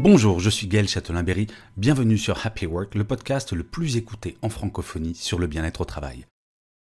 Bonjour, je suis Gaël Châtelain-Berry. Bienvenue sur Happy Work, le podcast le plus écouté en francophonie sur le bien-être au travail.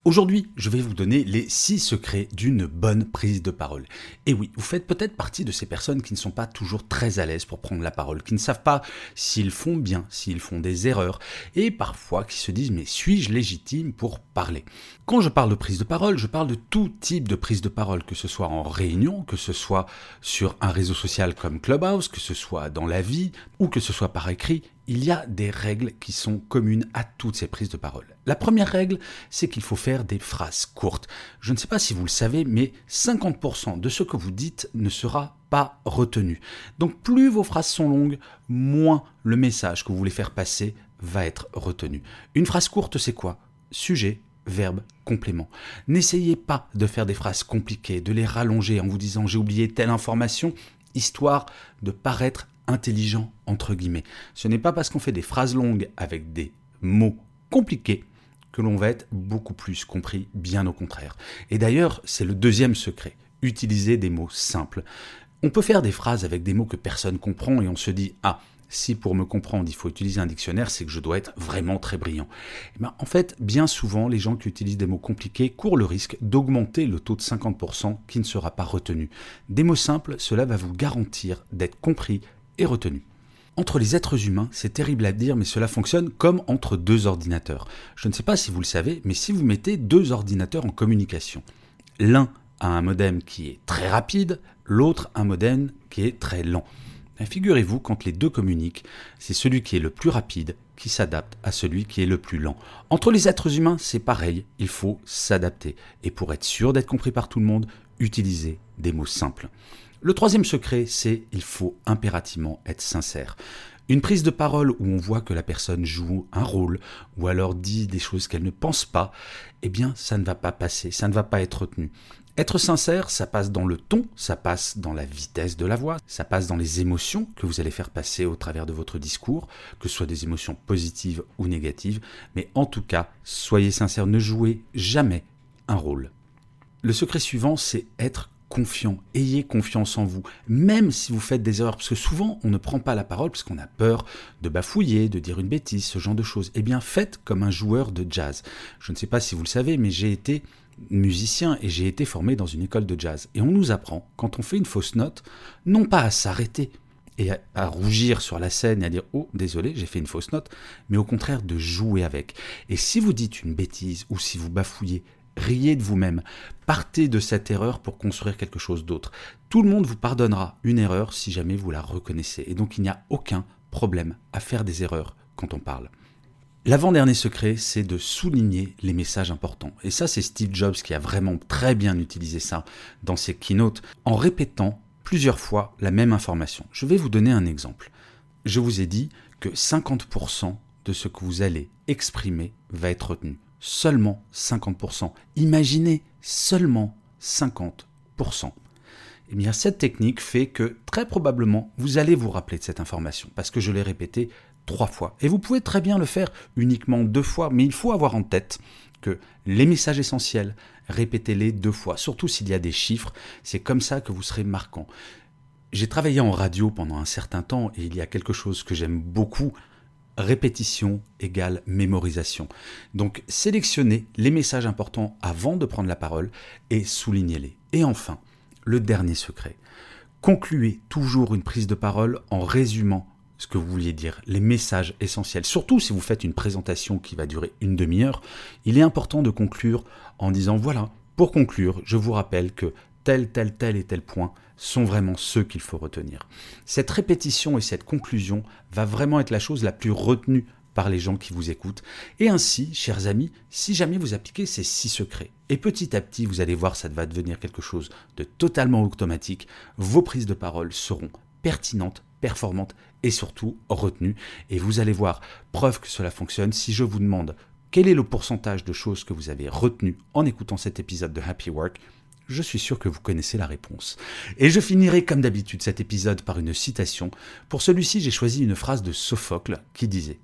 Aujourd'hui, je vais vous donner les 6 secrets d'une bonne prise de parole. Et oui, vous faites peut-être partie de ces personnes qui ne sont pas toujours très à l'aise pour prendre la parole, qui ne savent pas s'ils font bien, s'ils font des erreurs, et parfois qui se disent mais suis-je légitime pour parler? Quand je parle de prise de parole, je parle de tout type de prise de parole, que ce soit en réunion, que ce soit sur un réseau social comme Clubhouse, que ce soit dans la vie, ou que ce soit par écrit, il y a des règles qui sont communes à toutes ces prises de parole. La première règle, c'est qu'il faut faire des phrases courtes. Je ne sais pas si vous le savez, mais 50% de ce que vous dites ne sera pas retenu. Donc plus vos phrases sont longues, moins le message que vous voulez faire passer va être retenu. Une phrase courte, c'est quoi? Sujet, verbe, complément. N'essayez pas de faire des phrases compliquées, de les rallonger en vous disant j'ai oublié telle information, histoire de paraître intelligent entre guillemets. Ce n'est pas parce qu'on fait des phrases longues avec des mots compliqués que l'on va être beaucoup plus compris, bien au contraire. Et d'ailleurs, c'est le deuxième secret, utiliser des mots simples. On peut faire des phrases avec des mots que personne comprend et on se dit ah si pour me comprendre il faut utiliser un dictionnaire, c'est que je dois être vraiment très brillant. Eh ben, en fait, bien souvent, les gens qui utilisent des mots compliqués courent le risque d'augmenter le taux de 50% qui ne sera pas retenu. Des mots simples, cela va vous garantir d'être compris et retenu. Entre les êtres humains, c'est terrible à dire, mais cela fonctionne comme entre deux ordinateurs. Je ne sais pas si vous le savez, mais si vous mettez deux ordinateurs en communication, l'un a un modem qui est très rapide, l'autre un modem qui est très lent. Ben, figurez-vous, quand les deux communiquent, c'est celui qui est le plus rapide qui s'adapte à celui qui est le plus lent. Entre les êtres humains, c'est pareil, il faut s'adapter. Et pour être sûr d'être compris par tout le monde, utilisez des mots simples. Le troisième secret, c'est il faut impérativement être sincère. Une prise de parole où on voit que la personne joue un rôle ou alors dit des choses qu'elle ne pense pas, eh bien ça ne va pas passer, ça ne va pas être retenu. Être sincère, ça passe dans le ton, ça passe dans la vitesse de la voix, ça passe dans les émotions que vous allez faire passer au travers de votre discours, que ce soit des émotions positives ou négatives, mais en tout cas, soyez sincère, ne jouez jamais un rôle. Le secret suivant, c'est être confiant, ayez confiance en vous, même si vous faites des erreurs, parce que souvent on ne prend pas la parole parce qu'on a peur de bafouiller, de dire une bêtise, ce genre de choses. Eh bien faites comme un joueur de jazz. Je ne sais pas si vous le savez, mais j'ai été musicien et j'ai été formé dans une école de jazz. Et on nous apprend, quand on fait une fausse note, non pas à s'arrêter et à, rougir sur la scène et à dire oh désolé j'ai fait une fausse note, mais au contraire de jouer avec. Et si vous dites une bêtise ou si vous bafouillez, Riez de vous-même. Partez de cette erreur pour construire quelque chose d'autre. Tout le monde vous pardonnera une erreur si jamais vous la reconnaissez. Et donc il n'y a aucun problème à faire des erreurs quand on parle. L'avant-dernier secret, c'est de souligner les messages importants. Et ça, c'est Steve Jobs qui a vraiment très bien utilisé ça dans ses keynotes en répétant plusieurs fois la même information. Je vais vous donner un exemple. Je vous ai dit que 50% de ce que vous allez exprimer va être retenu seulement 50%. Imaginez seulement 50%. Eh bien, cette technique fait que très probablement vous allez vous rappeler de cette information parce que je l'ai répété trois fois. Et vous pouvez très bien le faire uniquement deux fois, mais il faut avoir en tête que les messages essentiels, répétez-les deux fois, surtout s'il y a des chiffres, c'est comme ça que vous serez marquant. J'ai travaillé en radio pendant un certain temps et il y a quelque chose que j'aime beaucoup répétition égale mémorisation. Donc sélectionnez les messages importants avant de prendre la parole et soulignez-les. Et enfin, le dernier secret. Concluez toujours une prise de parole en résumant ce que vous vouliez dire, les messages essentiels. Surtout si vous faites une présentation qui va durer une demi-heure, il est important de conclure en disant voilà, pour conclure, je vous rappelle que tel, tel, tel et tel point sont vraiment ceux qu'il faut retenir. Cette répétition et cette conclusion va vraiment être la chose la plus retenue par les gens qui vous écoutent. Et ainsi, chers amis, si jamais vous appliquez ces six secrets, et petit à petit, vous allez voir, ça va devenir quelque chose de totalement automatique, vos prises de parole seront pertinentes, performantes et surtout retenues. Et vous allez voir, preuve que cela fonctionne, si je vous demande quel est le pourcentage de choses que vous avez retenues en écoutant cet épisode de Happy Work, je suis sûr que vous connaissez la réponse. Et je finirai comme d'habitude cet épisode par une citation. Pour celui-ci, j'ai choisi une phrase de Sophocle qui disait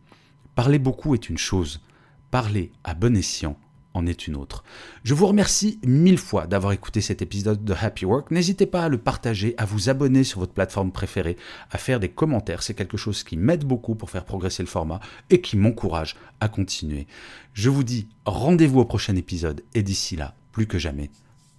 Parler beaucoup est une chose, parler à bon escient en est une autre. Je vous remercie mille fois d'avoir écouté cet épisode de Happy Work. N'hésitez pas à le partager, à vous abonner sur votre plateforme préférée, à faire des commentaires. C'est quelque chose qui m'aide beaucoup pour faire progresser le format et qui m'encourage à continuer. Je vous dis rendez-vous au prochain épisode et d'ici là, plus que jamais,